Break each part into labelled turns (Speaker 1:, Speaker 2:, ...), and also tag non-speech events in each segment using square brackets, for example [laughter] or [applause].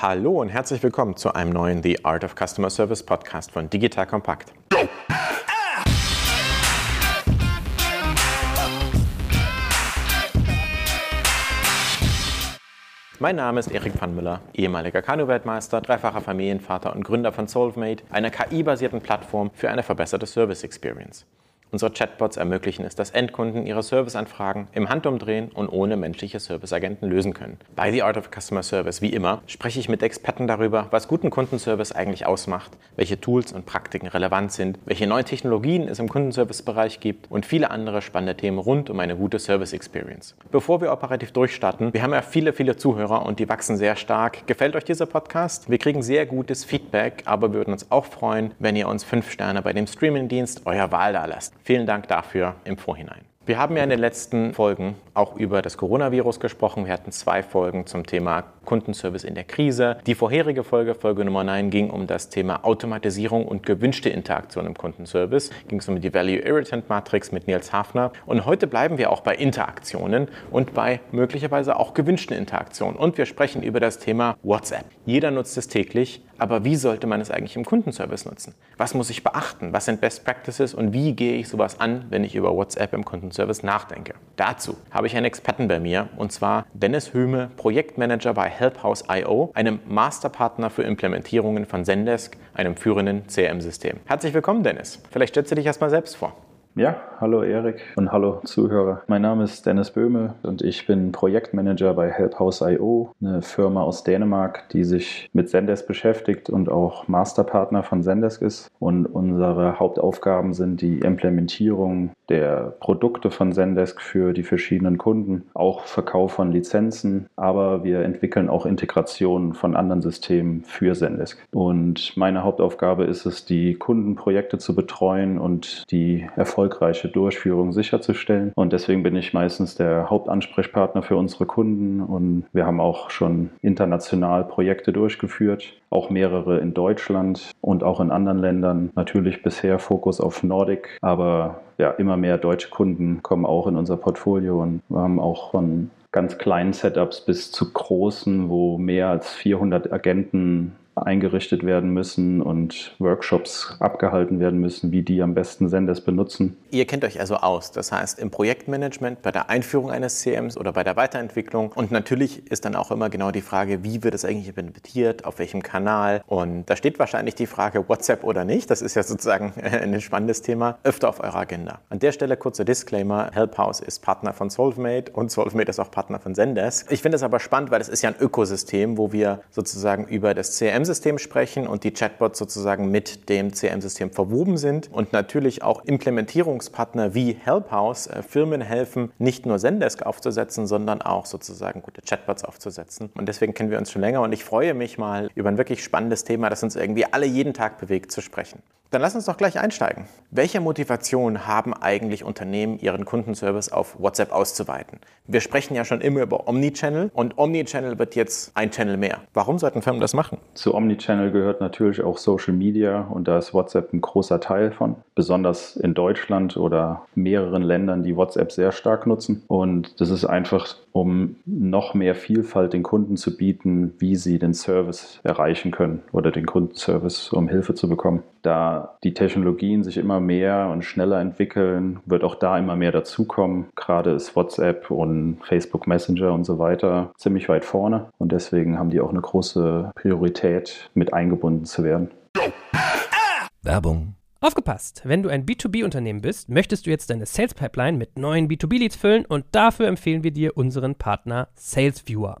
Speaker 1: Hallo und herzlich willkommen zu einem neuen The Art of Customer Service Podcast von Digital Compact. Mein Name ist Erik Pfannmüller, ehemaliger Kanu-Weltmeister, dreifacher Familienvater und Gründer von Solvemate, einer KI-basierten Plattform für eine verbesserte Service Experience. Unsere Chatbots ermöglichen es, dass Endkunden ihre Serviceanfragen im Handumdrehen und ohne menschliche Serviceagenten lösen können. Bei The Art of Customer Service, wie immer, spreche ich mit Experten darüber, was guten Kundenservice eigentlich ausmacht, welche Tools und Praktiken relevant sind, welche neuen Technologien es im Kundenservice-Bereich gibt und viele andere spannende Themen rund um eine gute Service Experience. Bevor wir operativ durchstarten, wir haben ja viele, viele Zuhörer und die wachsen sehr stark. Gefällt euch dieser Podcast? Wir kriegen sehr gutes Feedback, aber wir würden uns auch freuen, wenn ihr uns fünf Sterne bei dem Streamingdienst eurer Wahl da lasst. Vielen Dank dafür im Vorhinein. Wir haben ja in den letzten Folgen auch über das Coronavirus gesprochen. Wir hatten zwei Folgen zum Thema Kundenservice in der Krise. Die vorherige Folge, Folge Nummer 9, ging um das Thema Automatisierung und gewünschte Interaktion im Kundenservice. Ging es um die Value Irritant Matrix mit Nils Hafner. Und heute bleiben wir auch bei Interaktionen und bei möglicherweise auch gewünschten Interaktionen. Und wir sprechen über das Thema WhatsApp. Jeder nutzt es täglich, aber wie sollte man es eigentlich im Kundenservice nutzen? Was muss ich beachten? Was sind Best Practices und wie gehe ich sowas an, wenn ich über WhatsApp im Kundenservice nachdenke? Dazu habe ich einen Experten bei mir und zwar Dennis Höhme, Projektmanager bei Helphouse.io, einem Masterpartner für Implementierungen von Zendesk, einem führenden CRM-System. Herzlich willkommen, Dennis. Vielleicht stellst du dich erstmal selbst vor.
Speaker 2: Ja, hallo Erik und hallo Zuhörer. Mein Name ist Dennis Böhme und ich bin Projektmanager bei Helphouse.io, eine Firma aus Dänemark, die sich mit Zendesk beschäftigt und auch Masterpartner von Zendesk ist. Und unsere Hauptaufgaben sind die Implementierung der Produkte von Zendesk für die verschiedenen Kunden, auch Verkauf von Lizenzen, aber wir entwickeln auch Integrationen von anderen Systemen für Zendesk. Und meine Hauptaufgabe ist es, die Kundenprojekte zu betreuen und die erfolgreiche Durchführung sicherzustellen. Und deswegen bin ich meistens der Hauptansprechpartner für unsere Kunden und wir haben auch schon international Projekte durchgeführt, auch mehrere in Deutschland und auch in anderen Ländern. Natürlich bisher Fokus auf Nordic, aber ja, immer mehr deutsche Kunden kommen auch in unser Portfolio und wir haben auch von ganz kleinen Setups bis zu großen, wo mehr als 400 Agenten eingerichtet werden müssen und Workshops abgehalten werden müssen, wie die am besten Senders benutzen.
Speaker 1: Ihr kennt euch also aus, das heißt im Projektmanagement, bei der Einführung eines CMs oder bei der Weiterentwicklung. Und natürlich ist dann auch immer genau die Frage, wie wird es eigentlich implementiert, auf welchem Kanal. Und da steht wahrscheinlich die Frage WhatsApp oder nicht. Das ist ja sozusagen [laughs] ein spannendes Thema, öfter auf eurer Agenda. An der Stelle kurzer Disclaimer, Helphouse ist Partner von Solvemate und Solvemate ist auch Partner von Zendesk. Ich finde es aber spannend, weil es ist ja ein Ökosystem, wo wir sozusagen über das CM CRM-System sprechen und die Chatbots sozusagen mit dem CRM-System verwoben sind und natürlich auch Implementierungspartner wie Helphouse äh, Firmen helfen, nicht nur Zendesk aufzusetzen, sondern auch sozusagen gute Chatbots aufzusetzen. Und deswegen kennen wir uns schon länger und ich freue mich mal über ein wirklich spannendes Thema, das uns irgendwie alle jeden Tag bewegt, zu sprechen. Dann lass uns doch gleich einsteigen. Welche Motivation haben eigentlich Unternehmen, ihren Kundenservice auf WhatsApp auszuweiten? Wir sprechen ja schon immer über Omnichannel und Omnichannel wird jetzt ein Channel mehr. Warum sollten Firmen das machen?
Speaker 2: Zu Omnichannel gehört natürlich auch Social Media und da ist WhatsApp ein großer Teil von, besonders in Deutschland oder mehreren Ländern, die WhatsApp sehr stark nutzen. Und das ist einfach, um noch mehr Vielfalt den Kunden zu bieten, wie sie den Service erreichen können oder den Kundenservice, um Hilfe zu bekommen. Da die Technologien sich immer mehr und schneller entwickeln, wird auch da immer mehr dazukommen. Gerade ist WhatsApp und Facebook Messenger und so weiter ziemlich weit vorne und deswegen haben die auch eine große Priorität, mit eingebunden zu werden.
Speaker 3: Werbung Aufgepasst! Wenn du ein B2B-Unternehmen bist, möchtest du jetzt deine Sales Pipeline mit neuen B2B-Leads füllen und dafür empfehlen wir dir unseren Partner SalesViewer.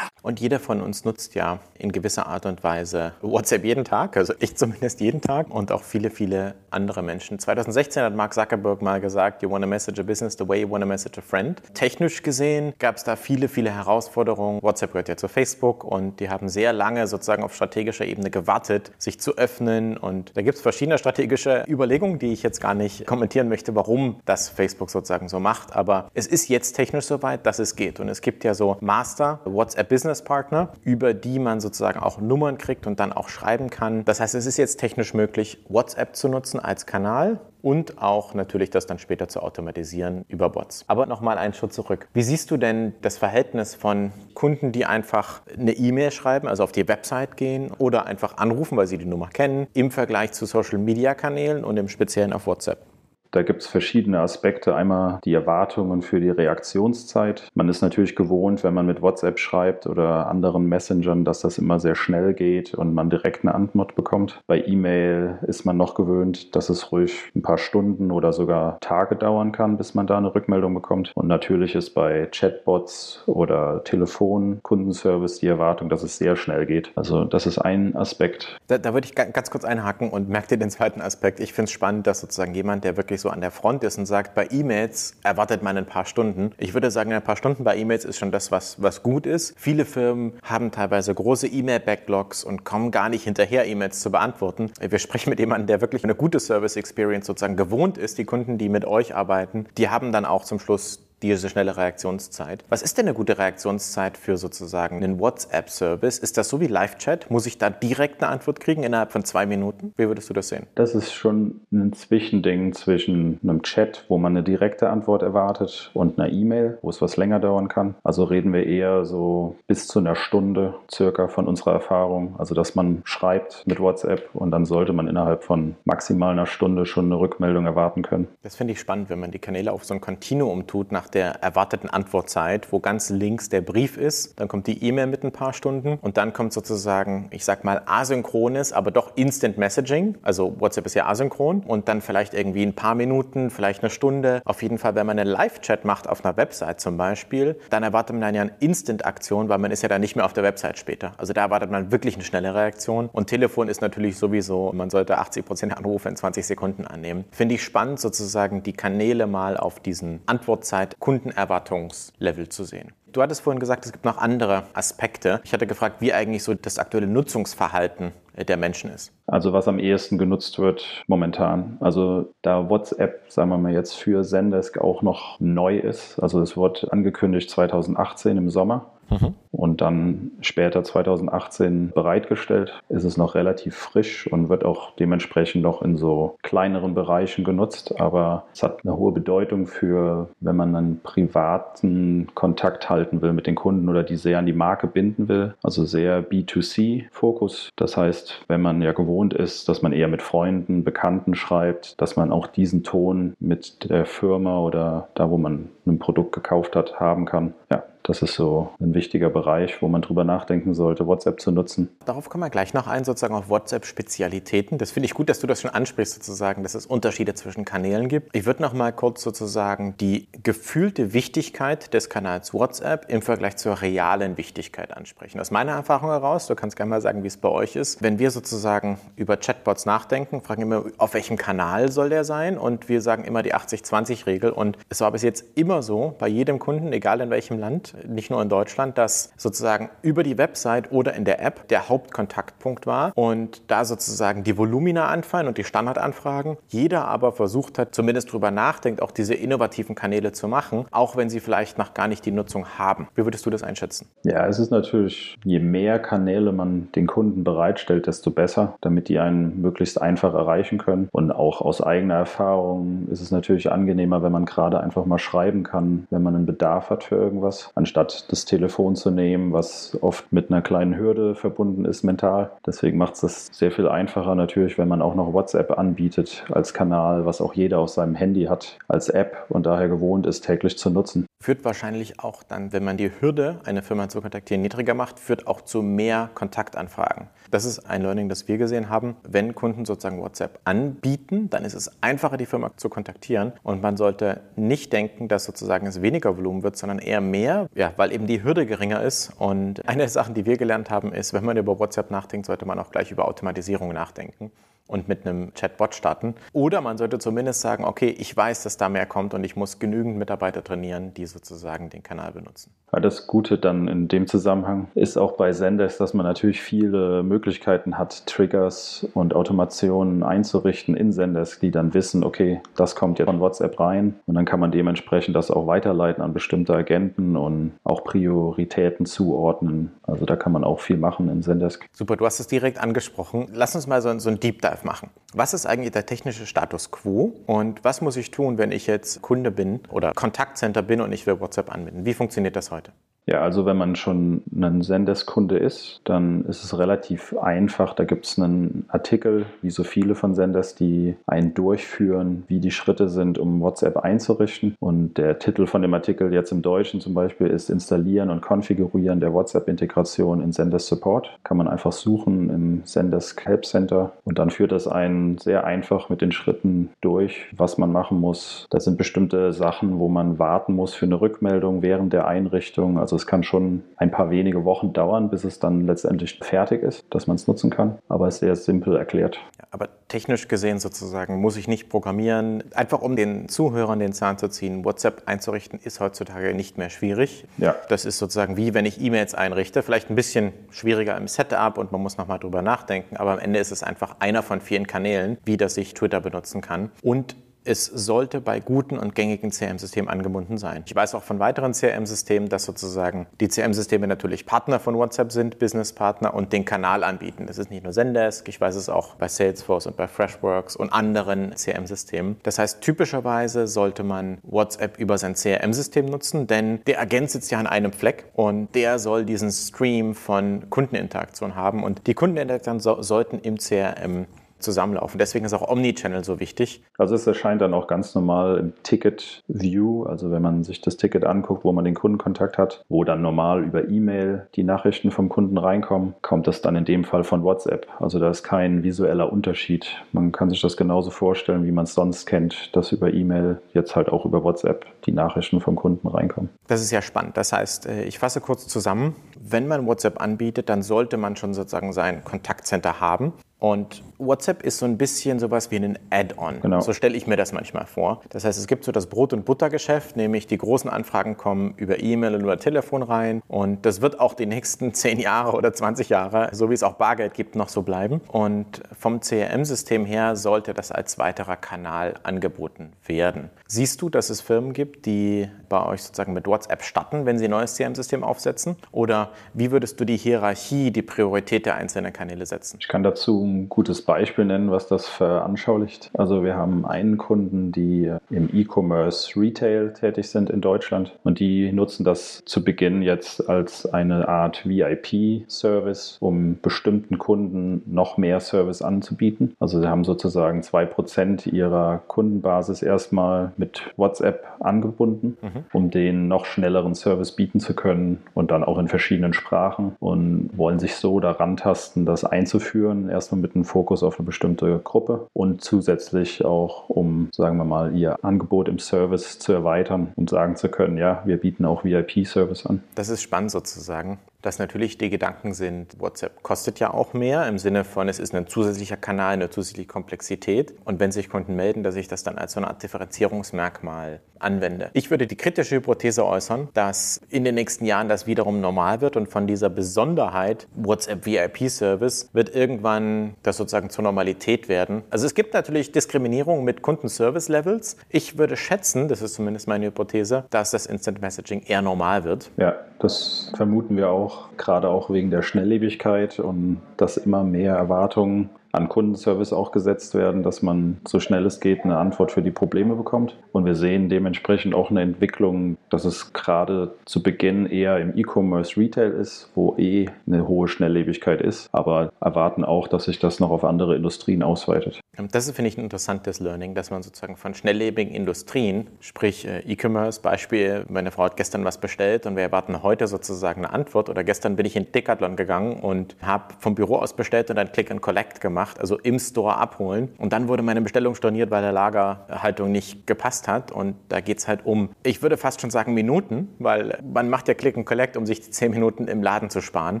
Speaker 1: Und jeder von uns nutzt ja in gewisser Art und Weise WhatsApp jeden Tag, also ich zumindest jeden Tag und auch viele, viele andere Menschen. 2016 hat Mark Zuckerberg mal gesagt, you want to message a business the way you want to message a friend. Technisch gesehen gab es da viele, viele Herausforderungen. WhatsApp gehört ja zu Facebook und die haben sehr lange sozusagen auf strategischer Ebene gewartet, sich zu öffnen. Und da gibt es verschiedene strategische Überlegungen, die ich jetzt gar nicht kommentieren möchte, warum das Facebook sozusagen so macht. Aber es ist jetzt technisch soweit, dass es geht. Und es gibt ja so Master WhatsApp Business Businesspartner, über die man sozusagen auch Nummern kriegt und dann auch schreiben kann. Das heißt, es ist jetzt technisch möglich, WhatsApp zu nutzen als Kanal und auch natürlich das dann später zu automatisieren über Bots. Aber nochmal einen Schritt zurück. Wie siehst du denn das Verhältnis von Kunden, die einfach eine E-Mail schreiben, also auf die Website gehen oder einfach anrufen, weil sie die Nummer kennen, im Vergleich zu Social-Media-Kanälen und im Speziellen auf WhatsApp?
Speaker 2: Da gibt es verschiedene Aspekte. Einmal die Erwartungen für die Reaktionszeit. Man ist natürlich gewohnt, wenn man mit WhatsApp schreibt oder anderen Messengern, dass das immer sehr schnell geht und man direkt eine Antwort bekommt. Bei E-Mail ist man noch gewöhnt, dass es ruhig ein paar Stunden oder sogar Tage dauern kann, bis man da eine Rückmeldung bekommt. Und natürlich ist bei Chatbots oder Telefon, Kundenservice die Erwartung, dass es sehr schnell geht. Also das ist ein Aspekt.
Speaker 1: Da, da würde ich ganz kurz einhaken und merke dir den zweiten Aspekt. Ich finde es spannend, dass sozusagen jemand, der wirklich so an der Front ist und sagt, bei E-Mails erwartet man ein paar Stunden. Ich würde sagen, ein paar Stunden bei E-Mails ist schon das, was, was gut ist. Viele Firmen haben teilweise große E-Mail-Backlogs und kommen gar nicht hinterher, E-Mails zu beantworten. Wir sprechen mit jemandem, der wirklich eine gute Service-Experience sozusagen gewohnt ist. Die Kunden, die mit euch arbeiten, die haben dann auch zum Schluss diese schnelle Reaktionszeit. Was ist denn eine gute Reaktionszeit für sozusagen einen WhatsApp-Service? Ist das so wie Live-Chat? Muss ich da direkt eine Antwort kriegen innerhalb von zwei Minuten? Wie würdest du das sehen?
Speaker 2: Das ist schon ein Zwischending zwischen einem Chat, wo man eine direkte Antwort erwartet, und einer E-Mail, wo es was länger dauern kann. Also reden wir eher so bis zu einer Stunde circa von unserer Erfahrung. Also dass man schreibt mit WhatsApp und dann sollte man innerhalb von maximal einer Stunde schon eine Rückmeldung erwarten können.
Speaker 1: Das finde ich spannend, wenn man die Kanäle auf so ein Kontinuum tut nach der erwarteten Antwortzeit, wo ganz links der Brief ist, dann kommt die E-Mail mit ein paar Stunden und dann kommt sozusagen, ich sag mal, asynchrones, aber doch Instant Messaging. Also WhatsApp ist ja asynchron und dann vielleicht irgendwie ein paar Minuten, vielleicht eine Stunde. Auf jeden Fall, wenn man einen Live-Chat macht auf einer Website zum Beispiel, dann erwartet man dann ja eine Instant-Aktion, weil man ist ja dann nicht mehr auf der Website später. Also da erwartet man wirklich eine schnelle Reaktion. Und Telefon ist natürlich sowieso, man sollte 80 Prozent der Anrufe in 20 Sekunden annehmen. Finde ich spannend, sozusagen die Kanäle mal auf diesen Antwortzeit Kundenerwartungslevel zu sehen. Du hattest vorhin gesagt, es gibt noch andere Aspekte. Ich hatte gefragt, wie eigentlich so das aktuelle Nutzungsverhalten der Menschen ist.
Speaker 2: Also was am ehesten genutzt wird momentan. Also da WhatsApp, sagen wir mal jetzt für Zendesk auch noch neu ist. Also es wurde angekündigt 2018 im Sommer. Mhm. Und dann später 2018 bereitgestellt, ist es noch relativ frisch und wird auch dementsprechend noch in so kleineren Bereichen genutzt. Aber es hat eine hohe Bedeutung für, wenn man einen privaten Kontakt halten will mit den Kunden oder die sehr an die Marke binden will. Also sehr B2C-Fokus. Das heißt, wenn man ja gewohnt ist, dass man eher mit Freunden, Bekannten schreibt, dass man auch diesen Ton mit der Firma oder da, wo man ein Produkt gekauft hat, haben kann. Ja, das ist so ein wichtiger Bereich, wo man drüber nachdenken sollte, WhatsApp zu nutzen.
Speaker 1: Darauf kommen wir gleich noch ein, sozusagen auf WhatsApp-Spezialitäten. Das finde ich gut, dass du das schon ansprichst, sozusagen, dass es Unterschiede zwischen Kanälen gibt. Ich würde noch mal kurz sozusagen die gefühlte Wichtigkeit des Kanals WhatsApp im Vergleich zur realen Wichtigkeit ansprechen. Aus meiner Erfahrung heraus, du kannst gerne mal sagen, wie es bei euch ist, wenn wir sozusagen über Chatbots nachdenken, fragen immer, auf welchem Kanal soll der sein? Und wir sagen immer die 80-20-Regel. Und es war bis jetzt immer so, bei jedem Kunden, egal in welchem Land, nicht nur in Deutschland, dass sozusagen über die Website oder in der App der Hauptkontaktpunkt war und da sozusagen die Volumina anfallen und die Standardanfragen. Jeder aber versucht hat, zumindest darüber nachdenkt, auch diese innovativen Kanäle zu machen, auch wenn sie vielleicht noch gar nicht die Nutzung haben. Wie würdest du das einschätzen?
Speaker 2: Ja, es ist natürlich, je mehr Kanäle man den Kunden bereitstellt, desto besser, damit die einen möglichst einfach erreichen können. Und auch aus eigener Erfahrung ist es natürlich angenehmer, wenn man gerade einfach mal schreiben kann, wenn man einen Bedarf hat für irgendwas, anstatt das Telefon zu nehmen, was oft mit einer kleinen Hürde verbunden ist mental. Deswegen macht es das sehr viel einfacher natürlich, wenn man auch noch WhatsApp anbietet als Kanal, was auch jeder auf seinem Handy hat als App und daher gewohnt ist, täglich zu nutzen.
Speaker 1: Führt wahrscheinlich auch dann, wenn man die Hürde, eine Firma zu kontaktieren, niedriger macht, führt auch zu mehr Kontaktanfragen. Das ist ein Learning, das wir gesehen haben. Wenn Kunden sozusagen WhatsApp anbieten, dann ist es einfacher, die Firma zu kontaktieren. Und man sollte nicht denken, dass sozusagen es weniger Volumen wird, sondern eher mehr, ja, weil eben die Hürde geringer ist. Und eine der Sachen, die wir gelernt haben, ist, wenn man über WhatsApp nachdenkt, sollte man auch gleich über Automatisierung nachdenken und mit einem Chatbot starten. Oder man sollte zumindest sagen, okay, ich weiß, dass da mehr kommt und ich muss genügend Mitarbeiter trainieren, die sozusagen den Kanal benutzen.
Speaker 2: Ja, das Gute dann in dem Zusammenhang ist auch bei Zendesk, dass man natürlich viele Möglichkeiten hat, Triggers und Automationen einzurichten in Zendesk, die dann wissen, okay, das kommt ja von WhatsApp rein und dann kann man dementsprechend das auch weiterleiten an bestimmte Agenten und auch Prioritäten zuordnen. Also da kann man auch viel machen in Zendesk.
Speaker 1: Super, du hast es direkt angesprochen. Lass uns mal so, so ein Deep Dive Dive machen. Was ist eigentlich der technische Status quo und was muss ich tun, wenn ich jetzt Kunde bin oder Kontaktcenter bin und ich will WhatsApp anbinden? Wie funktioniert das heute?
Speaker 2: Ja, also wenn man schon ein Senderskunde ist, dann ist es relativ einfach. Da gibt es einen Artikel, wie so viele von Senders, die einen durchführen, wie die Schritte sind, um WhatsApp einzurichten. Und der Titel von dem Artikel jetzt im Deutschen zum Beispiel ist Installieren und Konfigurieren der WhatsApp-Integration in Senders Support. Kann man einfach suchen im Senders Help Center und dann führt das einen sehr einfach mit den Schritten durch, was man machen muss. Das sind bestimmte Sachen, wo man warten muss für eine Rückmeldung während der Einrichtung. Also also es kann schon ein paar wenige Wochen dauern, bis es dann letztendlich fertig ist, dass man es nutzen kann. Aber es ist sehr simpel erklärt.
Speaker 1: Ja, aber technisch gesehen sozusagen muss ich nicht programmieren. Einfach um den Zuhörern den Zahn zu ziehen, WhatsApp einzurichten ist heutzutage nicht mehr schwierig. Ja. Das ist sozusagen wie wenn ich E-Mails einrichte. Vielleicht ein bisschen schwieriger im Setup und man muss nochmal drüber nachdenken. Aber am Ende ist es einfach einer von vielen Kanälen, wie das ich Twitter benutzen kann. Und es sollte bei guten und gängigen CRM-Systemen angebunden sein. Ich weiß auch von weiteren CRM-Systemen, dass sozusagen die CRM-Systeme natürlich Partner von WhatsApp sind, Business-Partner und den Kanal anbieten. Das ist nicht nur Zendesk, ich weiß es auch bei Salesforce und bei Freshworks und anderen CRM-Systemen. Das heißt, typischerweise sollte man WhatsApp über sein CRM-System nutzen, denn der Agent sitzt ja an einem Fleck und der soll diesen Stream von Kundeninteraktion haben und die Kundeninteraktion so sollten im CRM zusammenlaufen. Deswegen ist auch Omnichannel so wichtig.
Speaker 2: Also es erscheint dann auch ganz normal im Ticket View, also wenn man sich das Ticket anguckt, wo man den Kundenkontakt hat, wo dann normal über E-Mail die Nachrichten vom Kunden reinkommen, kommt das dann in dem Fall von WhatsApp. Also da ist kein visueller Unterschied. Man kann sich das genauso vorstellen, wie man es sonst kennt, dass über E-Mail jetzt halt auch über WhatsApp die Nachrichten vom Kunden reinkommen.
Speaker 1: Das ist ja spannend. Das heißt, äh, ich fasse kurz zusammen. Wenn man WhatsApp anbietet, dann sollte man schon sozusagen sein Kontaktcenter haben. Und WhatsApp ist so ein bisschen sowas wie ein Add-on. Genau. So stelle ich mir das manchmal vor. Das heißt, es gibt so das Brot- und Buttergeschäft, nämlich die großen Anfragen kommen über E-Mail und über Telefon rein. Und das wird auch die nächsten [laughs] 10 Jahre oder 20 Jahre, so wie es auch Bargeld gibt, noch so bleiben. Und vom CRM-System her sollte das als weiterer Kanal angeboten werden. Siehst du, dass es Firmen gibt, die bei euch sozusagen mit WhatsApp starten, wenn sie ein neues CRM-System aufsetzen? Oder wie würdest du die Hierarchie, die Priorität der einzelnen Kanäle setzen?
Speaker 2: Ich kann dazu ein gutes Beispiel nennen, was das veranschaulicht. Also wir haben einen Kunden, die im E-Commerce Retail tätig sind in Deutschland und die nutzen das zu Beginn jetzt als eine Art VIP-Service, um bestimmten Kunden noch mehr Service anzubieten. Also sie haben sozusagen zwei Prozent ihrer Kundenbasis erstmal mit WhatsApp angebunden, mhm. um den noch schnelleren Service bieten zu können und dann auch in verschiedenen Sprachen und wollen sich so daran tasten, das einzuführen, erstmal mit einem Fokus auf eine bestimmte Gruppe und zusätzlich auch, um, sagen wir mal, ihr Angebot im Service zu erweitern und sagen zu können, ja, wir bieten auch VIP-Service an.
Speaker 1: Das ist spannend sozusagen dass natürlich die Gedanken sind, WhatsApp kostet ja auch mehr im Sinne von, es ist ein zusätzlicher Kanal, eine zusätzliche Komplexität. Und wenn sich Kunden melden, dass ich das dann als so eine Art Differenzierungsmerkmal anwende. Ich würde die kritische Hypothese äußern, dass in den nächsten Jahren das wiederum normal wird und von dieser Besonderheit WhatsApp VIP Service wird irgendwann das sozusagen zur Normalität werden. Also es gibt natürlich Diskriminierung mit Kundenservice Levels. Ich würde schätzen, das ist zumindest meine Hypothese, dass das Instant Messaging eher normal wird.
Speaker 2: Ja, das vermuten wir auch, gerade auch wegen der Schnelllebigkeit und dass immer mehr Erwartungen an Kundenservice auch gesetzt werden, dass man so schnell es geht eine Antwort für die Probleme bekommt. Und wir sehen dementsprechend auch eine Entwicklung, dass es gerade zu Beginn eher im E-Commerce Retail ist, wo eh eine hohe Schnelllebigkeit ist, aber erwarten auch, dass sich das noch auf andere Industrien ausweitet.
Speaker 1: Das ist, finde ich, ein interessantes Learning, dass man sozusagen von schnelllebigen Industrien, sprich äh, E-Commerce, Beispiel, meine Frau hat gestern was bestellt und wir erwarten heute sozusagen eine Antwort oder gestern bin ich in Decathlon gegangen und habe vom Büro aus bestellt und dann Click and Collect gemacht, also im Store abholen und dann wurde meine Bestellung storniert, weil der Lagerhaltung nicht gepasst hat und da geht es halt um, ich würde fast schon sagen Minuten, weil man macht ja Click and Collect, um sich die zehn Minuten im Laden zu sparen,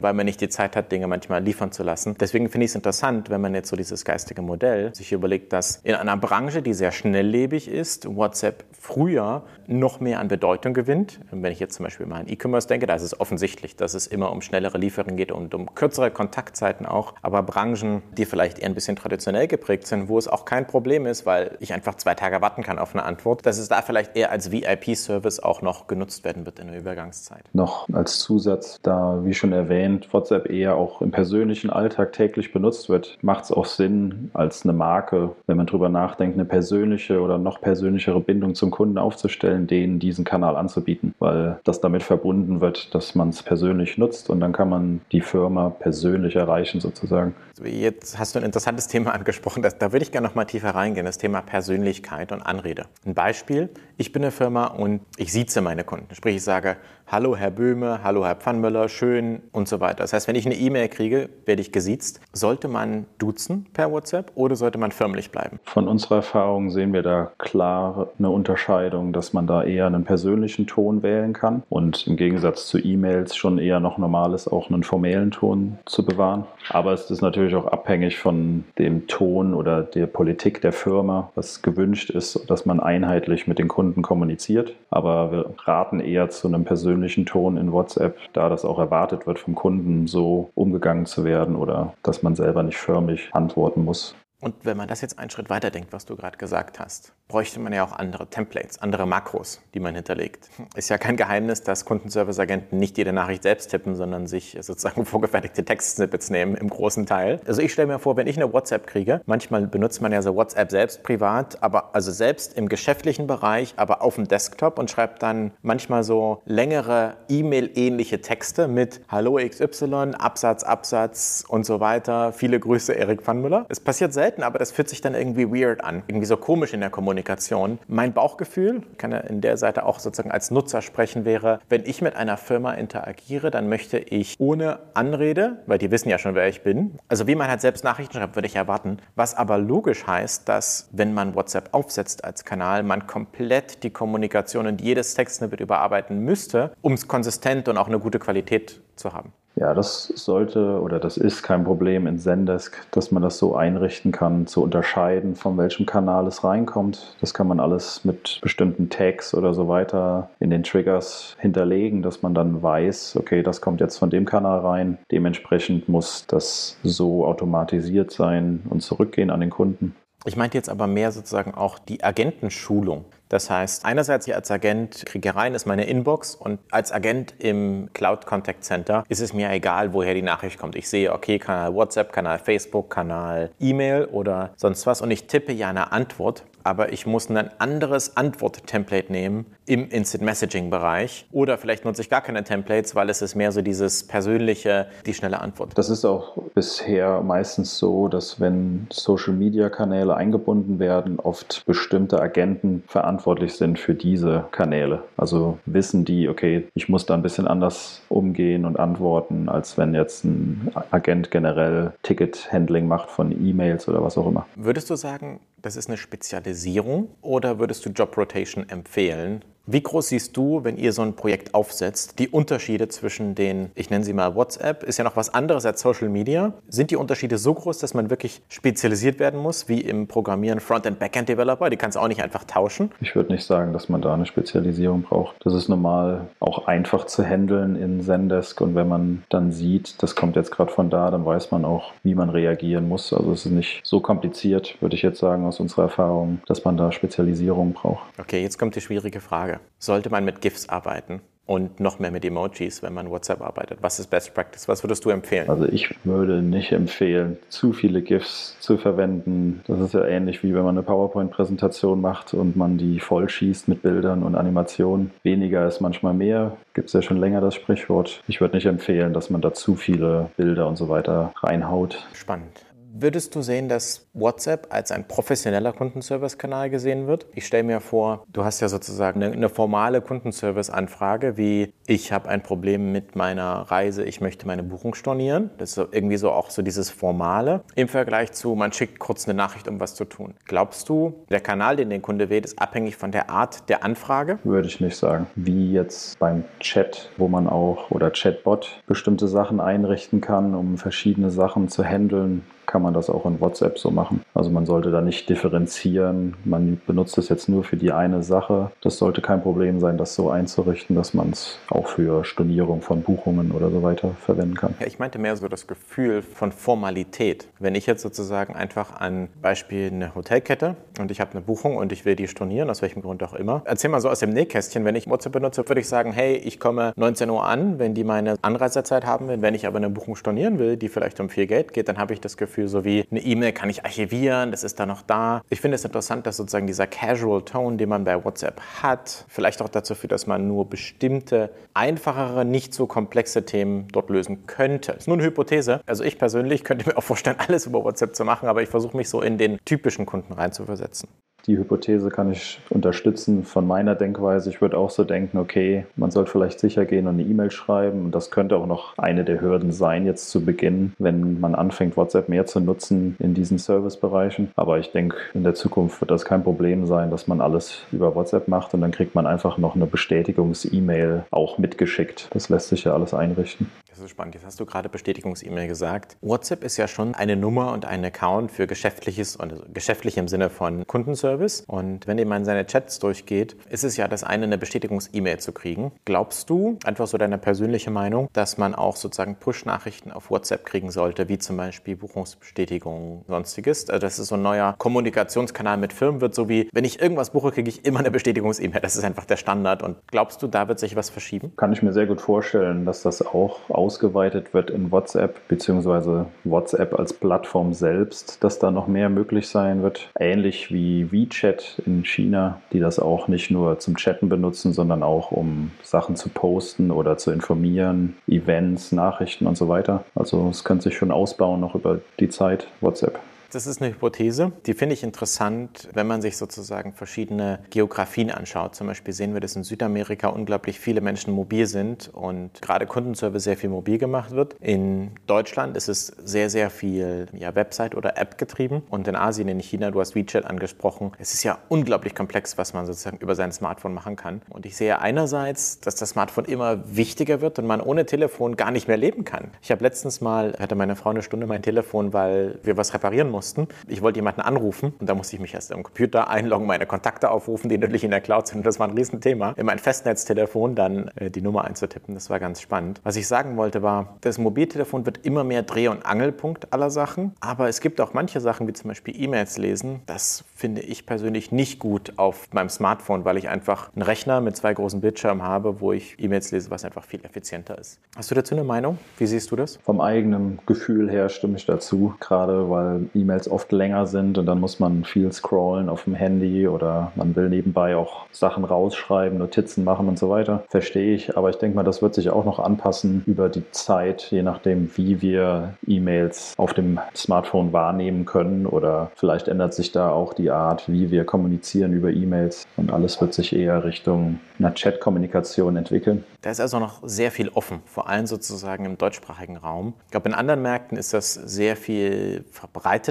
Speaker 1: weil man nicht die Zeit hat, Dinge manchmal liefern zu lassen. Deswegen finde ich es interessant, wenn man jetzt so dieses geistige Modell sich überlegt, dass in einer Branche, die sehr schnelllebig ist, WhatsApp früher noch mehr an Bedeutung gewinnt. Wenn ich jetzt zum Beispiel mal an E-Commerce denke, da ist es offensichtlich, dass es immer um schnellere Lieferungen geht und um kürzere Kontaktzeiten auch. Aber Branchen, die vielleicht eher ein bisschen traditionell geprägt sind, wo es auch kein Problem ist, weil ich einfach zwei Tage warten kann auf eine Antwort, dass es da vielleicht eher als VIP-Service auch noch genutzt werden wird in der Übergangszeit.
Speaker 2: Noch als Zusatz, da wie schon erwähnt, WhatsApp eher auch im persönlichen Alltag täglich benutzt wird, macht es auch Sinn, als eine Marke, wenn man drüber nachdenkt, eine persönliche oder noch persönlichere Bindung zum Kunden aufzustellen, denen diesen Kanal anzubieten, weil das damit verbunden wird, dass man es persönlich nutzt und dann kann man die Firma persönlich erreichen sozusagen.
Speaker 1: Jetzt hast du ein interessantes Thema [laughs] angesprochen, das, da würde ich gerne noch mal tiefer reingehen, das Thema Persönlichkeit und Anrede. Ein Beispiel, ich bin eine Firma und ich sieze meine Kunden, sprich ich sage, hallo Herr Böhme, hallo Herr Pfannmüller, schön und so weiter. Das heißt, wenn ich eine E-Mail kriege, werde ich gesiezt. Sollte man duzen per WhatsApp oder sollte man förmlich bleiben?
Speaker 2: Von unserer Erfahrung sehen wir da klar eine Unterscheidung, dass man da eher einen persönlichen Ton wählen kann und im Gegensatz zu E-Mails schon eher noch normal ist, auch einen formellen Ton zu bewahren. Aber es ist natürlich auch abhängig von dem Ton oder der Politik der Firma, was gewünscht ist, dass man einheitlich mit den Kunden kommuniziert. Aber wir raten eher zu einem persönlichen persönlichen Ton in WhatsApp, da das auch erwartet wird vom Kunden, so umgegangen zu werden oder dass man selber nicht förmlich antworten muss.
Speaker 1: Und wenn man das jetzt einen Schritt weiter denkt, was du gerade gesagt hast, bräuchte man ja auch andere Templates, andere Makros, die man hinterlegt. Ist ja kein Geheimnis, dass Kundenservice-Agenten nicht jede Nachricht selbst tippen, sondern sich sozusagen [laughs] vorgefertigte Textsnippets nehmen im großen Teil. Also ich stelle mir vor, wenn ich eine WhatsApp kriege, manchmal benutzt man ja so WhatsApp selbst privat, aber also selbst im geschäftlichen Bereich, aber auf dem Desktop und schreibt dann manchmal so längere E-Mail-ähnliche Texte mit Hallo XY, Absatz, Absatz und so weiter. Viele Grüße, Erik van Müller. Es passiert selbst selten, aber das fühlt sich dann irgendwie weird an, irgendwie so komisch in der Kommunikation. Mein Bauchgefühl, kann ja in der Seite auch sozusagen als Nutzer sprechen, wäre, wenn ich mit einer Firma interagiere, dann möchte ich ohne Anrede, weil die wissen ja schon, wer ich bin, also wie man halt selbst Nachrichten schreibt, würde ich erwarten, was aber logisch heißt, dass wenn man WhatsApp aufsetzt als Kanal, man komplett die Kommunikation und jedes Textsnippet überarbeiten müsste, um es konsistent und auch eine gute Qualität zu haben.
Speaker 2: Ja, das sollte oder das ist kein Problem in Zendesk, dass man das so einrichten kann, zu unterscheiden, von welchem Kanal es reinkommt. Das kann man alles mit bestimmten Tags oder so weiter in den Triggers hinterlegen, dass man dann weiß, okay, das kommt jetzt von dem Kanal rein. Dementsprechend muss das so automatisiert sein und zurückgehen an den Kunden.
Speaker 1: Ich meinte jetzt aber mehr sozusagen auch die Agentenschulung. Das heißt, einerseits als Agent kriege rein, ist meine Inbox und als Agent im Cloud Contact Center ist es mir egal, woher die Nachricht kommt. Ich sehe, okay, Kanal WhatsApp, Kanal Facebook, Kanal E-Mail oder sonst was und ich tippe ja eine Antwort aber ich muss ein anderes Antwort-Template nehmen im Instant Messaging-Bereich. Oder vielleicht nutze ich gar keine Templates, weil es ist mehr so dieses persönliche, die schnelle Antwort.
Speaker 2: Das ist auch bisher meistens so, dass wenn Social-Media-Kanäle eingebunden werden, oft bestimmte Agenten verantwortlich sind für diese Kanäle. Also wissen die, okay, ich muss da ein bisschen anders umgehen und antworten, als wenn jetzt ein Agent generell Ticket-Handling macht von E-Mails oder was auch immer.
Speaker 1: Würdest du sagen, das ist eine Spezialisierung oder würdest du Job Rotation empfehlen? Wie groß siehst du, wenn ihr so ein Projekt aufsetzt, die Unterschiede zwischen den, ich nenne sie mal WhatsApp, ist ja noch was anderes als Social Media. Sind die Unterschiede so groß, dass man wirklich spezialisiert werden muss, wie im Programmieren Front- Backend-Developer? Die kannst du auch nicht einfach tauschen.
Speaker 2: Ich würde nicht sagen, dass man da eine Spezialisierung braucht. Das ist normal auch einfach zu handeln in Zendesk und wenn man dann sieht, das kommt jetzt gerade von da, dann weiß man auch, wie man reagieren muss. Also es ist nicht so kompliziert, würde ich jetzt sagen, aus unserer Erfahrung, dass man da Spezialisierung braucht.
Speaker 1: Okay, jetzt kommt die schwierige Frage. Sollte man mit GIFs arbeiten? und noch mehr mit Emojis, wenn man WhatsApp arbeitet? Was ist Best Practice? Was würdest du empfehlen?
Speaker 2: Also ich würde nicht empfehlen, zu viele GIFs zu verwenden. Das ist ja ähnlich wie wenn man eine PowerPoint-Präsentation macht und man die vollschießt mit Bildern und Animationen. Weniger ist manchmal mehr. Gibt es ja schon länger das Sprichwort. Ich würde nicht empfehlen, dass man da zu viele Bilder und so weiter reinhaut.
Speaker 1: Spannend. Würdest du sehen, dass WhatsApp als ein professioneller Kundenservice-Kanal gesehen wird? Ich stelle mir vor, du hast ja sozusagen eine, eine formale Kundenservice-Anfrage, wie ich habe ein Problem mit meiner Reise, ich möchte meine Buchung stornieren. Das ist irgendwie so auch so dieses Formale im Vergleich zu, man schickt kurz eine Nachricht, um was zu tun. Glaubst du, der Kanal, den der Kunde wählt, ist abhängig von der Art der Anfrage?
Speaker 2: Würde ich nicht sagen. Wie jetzt beim Chat, wo man auch oder Chatbot bestimmte Sachen einrichten kann, um verschiedene Sachen zu handeln, kann man das auch in WhatsApp so machen. Also man sollte da nicht differenzieren. Man benutzt es jetzt nur für die eine Sache. Das sollte kein Problem sein, das so einzurichten, dass man es auch für Stornierung von Buchungen oder so weiter verwenden kann.
Speaker 1: Ja, ich meinte mehr so das Gefühl von Formalität. Wenn ich jetzt sozusagen einfach an Beispiel eine Hotelkette und ich habe eine Buchung und ich will die stornieren, aus welchem Grund auch immer. Erzähl mal so aus dem Nähkästchen, wenn ich WhatsApp benutze, würde ich sagen, hey, ich komme 19 Uhr an, wenn die meine Anreisezeit haben will. Wenn ich aber eine Buchung stornieren will, die vielleicht um viel Geld geht, dann habe ich das Gefühl, Gefühl, so wie eine E-Mail kann ich archivieren, das ist da noch da. Ich finde es interessant, dass sozusagen dieser Casual Tone, den man bei WhatsApp hat, vielleicht auch dazu führt, dass man nur bestimmte einfachere, nicht so komplexe Themen dort lösen könnte. Das ist nur eine Hypothese. Also ich persönlich könnte mir auch vorstellen, [laughs] alles über WhatsApp zu machen, aber ich versuche mich so in den typischen Kunden reinzuversetzen.
Speaker 2: Die Hypothese kann ich unterstützen von meiner Denkweise. Ich würde auch so denken, okay, man sollte vielleicht sicher gehen und eine E-Mail schreiben. Und das könnte auch noch eine der Hürden sein, jetzt zu Beginn, wenn man anfängt, WhatsApp mehr zu nutzen in diesen Servicebereichen. Aber ich denke, in der Zukunft wird das kein Problem sein, dass man alles über WhatsApp macht und dann kriegt man einfach noch eine Bestätigungs-E-Mail auch mitgeschickt. Das lässt sich ja alles einrichten.
Speaker 1: Das ist spannend. Jetzt hast du gerade Bestätigungs-E-Mail gesagt. WhatsApp ist ja schon eine Nummer und ein Account für geschäftliches und also geschäftlich im Sinne von Kundenservice. Und wenn mal in seine Chats durchgeht, ist es ja das eine, eine Bestätigungs-E-Mail zu kriegen. Glaubst du, einfach so deine persönliche Meinung, dass man auch sozusagen Push-Nachrichten auf WhatsApp kriegen sollte, wie zum Beispiel Buchungsbestätigung, sonstiges? Also das ist so ein neuer Kommunikationskanal mit Firmen wird, so wie, wenn ich irgendwas buche, kriege ich immer eine Bestätigungs-E-Mail. Das ist einfach der Standard. Und glaubst du, da wird sich was verschieben?
Speaker 2: Kann ich mir sehr gut vorstellen, dass das auch ausgeweitet wird in WhatsApp, beziehungsweise WhatsApp als Plattform selbst, dass da noch mehr möglich sein wird. Ähnlich wie WeChat in China, die das auch nicht nur zum Chatten benutzen, sondern auch um Sachen zu posten oder zu informieren, Events, Nachrichten und so weiter. Also es könnte sich schon ausbauen noch über die Zeit WhatsApp.
Speaker 1: Das ist eine Hypothese, die finde ich interessant, wenn man sich sozusagen verschiedene Geografien anschaut. Zum Beispiel sehen wir, dass in Südamerika unglaublich viele Menschen mobil sind und gerade Kundenservice sehr viel mobil gemacht wird. In Deutschland ist es sehr, sehr viel ja, Website- oder App getrieben und in Asien, in China, du hast WeChat angesprochen. Es ist ja unglaublich komplex, was man sozusagen über sein Smartphone machen kann. Und ich sehe einerseits, dass das Smartphone immer wichtiger wird und man ohne Telefon gar nicht mehr leben kann. Ich habe letztens mal, hatte meine Frau eine Stunde mein Telefon, weil wir was reparieren mussten mussten. Ich wollte jemanden anrufen und da musste ich mich erst am Computer einloggen, meine Kontakte aufrufen, die natürlich in der Cloud sind. Das war ein Riesenthema. In mein Festnetztelefon dann äh, die Nummer einzutippen, das war ganz spannend. Was ich sagen wollte war, das Mobiltelefon wird immer mehr Dreh- und Angelpunkt aller Sachen, aber es gibt auch manche Sachen, wie zum Beispiel E-Mails lesen. Das finde ich persönlich nicht gut auf meinem Smartphone, weil ich einfach einen Rechner mit zwei großen Bildschirmen habe, wo ich E-Mails lese, was einfach viel effizienter ist. Hast du dazu eine Meinung? Wie siehst du das?
Speaker 2: Vom eigenen Gefühl her stimme ich dazu, gerade weil E-Mails E-Mails oft länger sind und dann muss man viel scrollen auf dem Handy oder man will nebenbei auch Sachen rausschreiben, Notizen machen und so weiter. Verstehe ich, aber ich denke mal, das wird sich auch noch anpassen über die Zeit, je nachdem, wie wir E-Mails auf dem Smartphone wahrnehmen können oder vielleicht ändert sich da auch die Art, wie wir kommunizieren über E-Mails und alles wird sich eher Richtung einer Chat-Kommunikation entwickeln.
Speaker 1: Da ist also noch sehr viel offen, vor allem sozusagen im deutschsprachigen Raum. Ich glaube, in anderen Märkten ist das sehr viel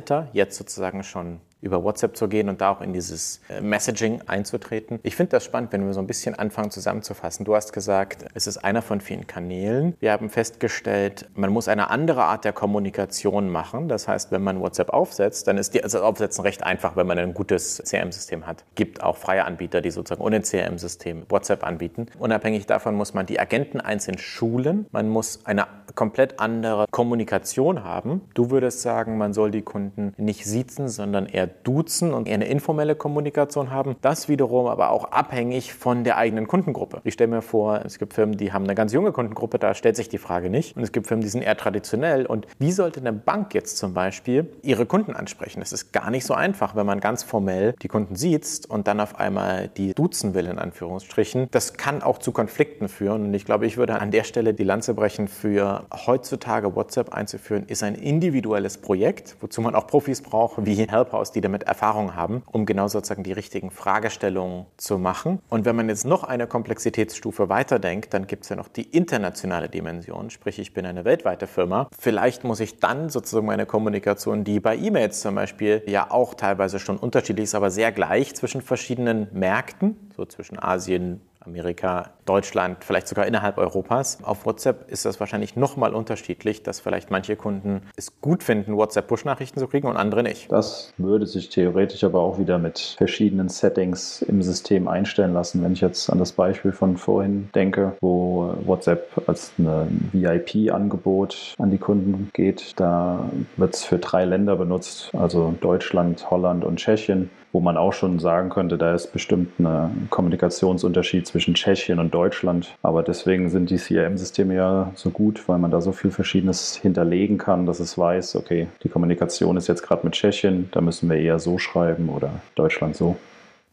Speaker 1: verbreiteter, jetzt sozusagen schon über WhatsApp zu gehen und da auch in dieses äh, Messaging einzutreten. Ich finde das spannend, wenn wir so ein bisschen anfangen zusammenzufassen. Du hast gesagt, es ist einer von vielen Kanälen. Wir haben festgestellt, man muss eine andere Art der Kommunikation machen. Das heißt, wenn man WhatsApp aufsetzt, dann ist das Aufsetzen recht einfach, wenn man ein gutes CRM-System hat. Gibt auch freie Anbieter, die sozusagen ohne CRM-System WhatsApp anbieten. Unabhängig davon muss man die Agenten einzeln schulen. Man muss eine komplett andere Kommunikation haben. Du würdest sagen, man soll die Kunden nicht siezen, sondern eher duzen und eher eine informelle Kommunikation haben. Das wiederum aber auch abhängig von der eigenen Kundengruppe. Ich stelle mir vor, es gibt Firmen, die haben eine ganz junge Kundengruppe, da stellt sich die Frage nicht. Und es gibt Firmen, die sind eher traditionell. Und wie sollte eine Bank jetzt zum Beispiel ihre Kunden ansprechen? Das ist gar nicht so einfach, wenn man ganz formell die Kunden sieht und dann auf einmal die duzen will, in Anführungsstrichen. Das kann auch zu Konflikten führen. Und ich glaube, ich würde an der Stelle die Lanze brechen für heutzutage WhatsApp einzuführen, ist ein individuelles Projekt, wozu man auch Profis braucht, wie Helphouse, die damit Erfahrung haben, um genau sozusagen die richtigen Fragestellungen zu machen. Und wenn man jetzt noch eine Komplexitätsstufe weiterdenkt, dann gibt es ja noch die internationale Dimension, sprich ich bin eine weltweite Firma. Vielleicht muss ich dann sozusagen meine Kommunikation, die bei E-Mails zum Beispiel ja auch teilweise schon unterschiedlich ist, aber sehr gleich zwischen verschiedenen Märkten, so zwischen Asien, Amerika, Deutschland, vielleicht sogar innerhalb Europas. Auf WhatsApp ist das wahrscheinlich nochmal unterschiedlich, dass vielleicht manche Kunden es gut finden, WhatsApp-Push-Nachrichten zu kriegen und andere nicht.
Speaker 2: Das würde sich theoretisch aber auch wieder mit verschiedenen Settings im System einstellen lassen. Wenn ich jetzt an das Beispiel von vorhin denke, wo WhatsApp als ein VIP-Angebot an die Kunden geht, da wird es für drei Länder benutzt, also Deutschland, Holland und Tschechien wo man auch schon sagen könnte, da ist bestimmt ein Kommunikationsunterschied zwischen Tschechien und Deutschland. Aber deswegen sind die CRM-Systeme ja so gut, weil man da so viel Verschiedenes hinterlegen kann, dass es weiß, okay, die Kommunikation ist jetzt gerade mit Tschechien, da müssen wir eher so schreiben oder Deutschland so.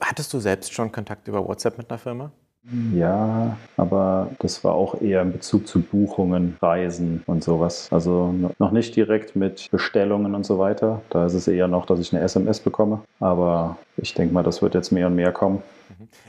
Speaker 1: Hattest du selbst schon Kontakt über WhatsApp mit einer Firma?
Speaker 2: Ja, aber das war auch eher in Bezug zu Buchungen, Reisen und sowas. Also noch nicht direkt mit Bestellungen und so weiter. Da ist es eher noch, dass ich eine SMS bekomme. Aber ich denke mal, das wird jetzt mehr und mehr kommen.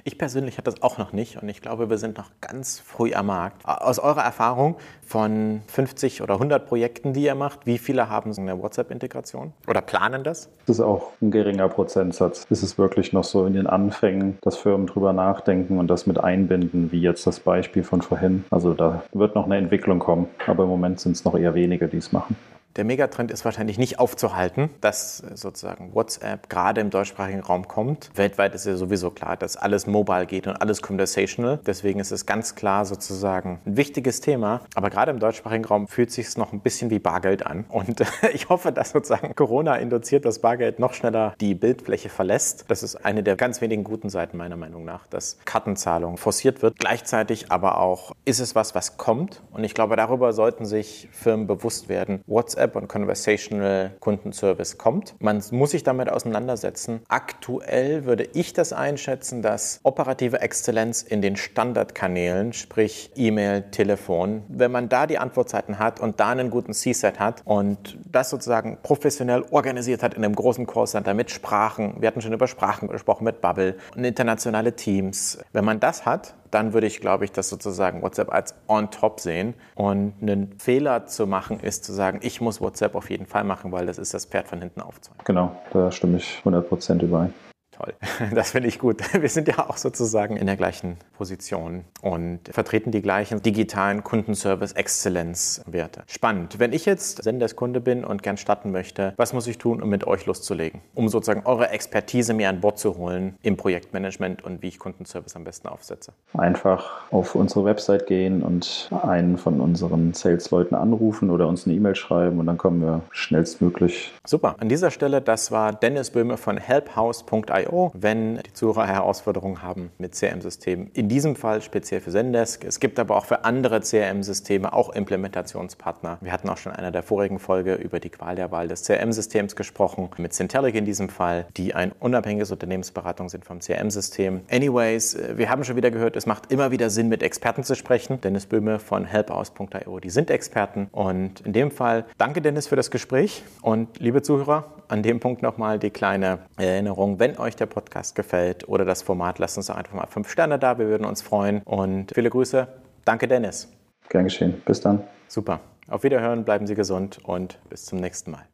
Speaker 1: Ich persönlich hatte das auch noch nicht und ich glaube, wir sind noch ganz früh am Markt. Aus eurer Erfahrung von 50 oder 100 Projekten, die ihr macht, wie viele haben so eine WhatsApp-Integration oder planen das?
Speaker 2: Das ist auch ein geringer Prozentsatz. Es ist wirklich noch so in den Anfängen, dass Firmen drüber nachdenken und das mit einbinden, wie jetzt das Beispiel von vorhin. Also da wird noch eine Entwicklung kommen, aber im Moment sind es noch eher wenige, die es machen.
Speaker 1: Der Megatrend ist wahrscheinlich nicht aufzuhalten, dass sozusagen WhatsApp gerade im deutschsprachigen Raum kommt. Weltweit ist ja sowieso klar, dass alles mobile geht und alles conversational. Deswegen ist es ganz klar sozusagen ein wichtiges Thema. Aber gerade im deutschsprachigen Raum fühlt sich es noch ein bisschen wie Bargeld an. Und [laughs] ich hoffe, dass sozusagen Corona induziert, dass Bargeld noch schneller die Bildfläche verlässt. Das ist eine der ganz wenigen guten Seiten meiner Meinung nach, dass Kartenzahlung forciert wird. Gleichzeitig aber auch ist es was, was kommt. Und ich glaube, darüber sollten sich Firmen bewusst werden. WhatsApp WhatsApp und Conversational Kundenservice kommt. Man muss sich damit auseinandersetzen. Aktuell würde ich das einschätzen, dass operative Exzellenz in den Standardkanälen, sprich E-Mail, Telefon, wenn man da die Antwortzeiten hat und da einen guten C-Set hat und das sozusagen professionell organisiert hat in einem großen Callcenter mit Sprachen, wir hatten schon über Sprachen gesprochen, mit Bubble und internationale Teams. Wenn man das hat, dann würde ich, glaube ich, das sozusagen WhatsApp als on top sehen. Und einen Fehler zu machen ist zu sagen, ich muss WhatsApp auf jeden Fall machen, weil das ist das Pferd von hinten aufzäumen.
Speaker 2: Genau, da stimme ich 100% überein.
Speaker 1: Toll, [laughs] das finde ich gut. Wir sind ja auch sozusagen in der gleichen Position und vertreten die gleichen digitalen Kundenservice-Exzellenz-Werte. Spannend. Wenn ich jetzt Senderskunde bin und gern starten möchte, was muss ich tun, um mit euch loszulegen? Um sozusagen eure Expertise mir an Bord zu holen im Projektmanagement und wie ich Kundenservice am besten aufsetze?
Speaker 2: Einfach auf unsere Website gehen und einen von unseren Sales-Leuten anrufen oder uns eine E-Mail schreiben und dann kommen wir schnellstmöglich.
Speaker 1: Super. An dieser Stelle, das war Dennis Böhme von helphouse.io CIO, wenn die Zuhörer Herausforderungen haben mit CRM-Systemen. In diesem Fall speziell für Zendesk. Es gibt aber auch für andere CRM-Systeme auch Implementationspartner. Wir hatten auch schon in einer der vorigen Folge über die Qual der Wahl des CRM-Systems gesprochen, mit Centelic in diesem Fall, die ein unabhängiges Unternehmensberatung sind vom CRM-System. Anyways, wir haben schon wieder gehört, es macht immer wieder Sinn, mit Experten zu sprechen. Dennis Böhme von helpaus.io, die sind Experten. Und in dem Fall danke Dennis für das Gespräch und liebe Zuhörer, an dem Punkt nochmal die kleine Erinnerung, wenn euch der Podcast gefällt oder das Format, lasst uns einfach mal fünf Sterne da. Wir würden uns freuen. Und viele Grüße. Danke, Dennis.
Speaker 2: Gern geschehen. Bis dann.
Speaker 1: Super. Auf Wiederhören, bleiben Sie gesund und bis zum nächsten Mal.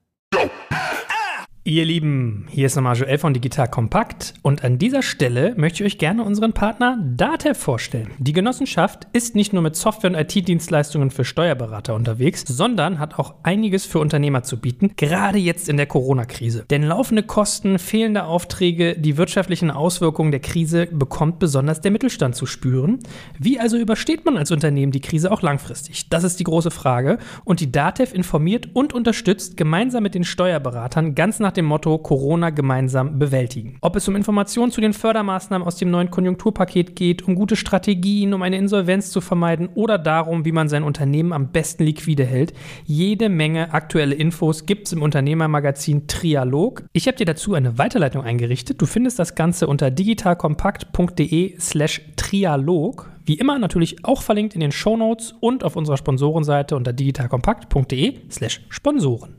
Speaker 3: Ihr Lieben, hier ist nochmal Joel von Digital Kompakt und an dieser Stelle möchte ich euch gerne unseren Partner Datev vorstellen. Die Genossenschaft ist nicht nur mit Software- und IT-Dienstleistungen für Steuerberater unterwegs, sondern hat auch einiges für Unternehmer zu bieten, gerade jetzt in der Corona-Krise. Denn laufende Kosten, fehlende Aufträge, die wirtschaftlichen Auswirkungen der Krise bekommt besonders der Mittelstand zu spüren. Wie also übersteht man als Unternehmen die Krise auch langfristig? Das ist die große Frage und die Datev informiert und unterstützt gemeinsam mit den Steuerberatern ganz nach dem Motto Corona gemeinsam bewältigen. Ob es um Informationen zu den Fördermaßnahmen aus dem neuen Konjunkturpaket geht, um gute Strategien, um eine Insolvenz zu vermeiden oder darum, wie man sein Unternehmen am besten liquide hält, jede Menge aktuelle Infos gibt es im Unternehmermagazin Trialog. Ich habe dir dazu eine Weiterleitung eingerichtet. Du findest das Ganze unter digitalkompakt.de slash Trialog. Wie immer natürlich auch verlinkt in den Show Notes und auf unserer Sponsorenseite unter digitalkompakt.de slash Sponsoren.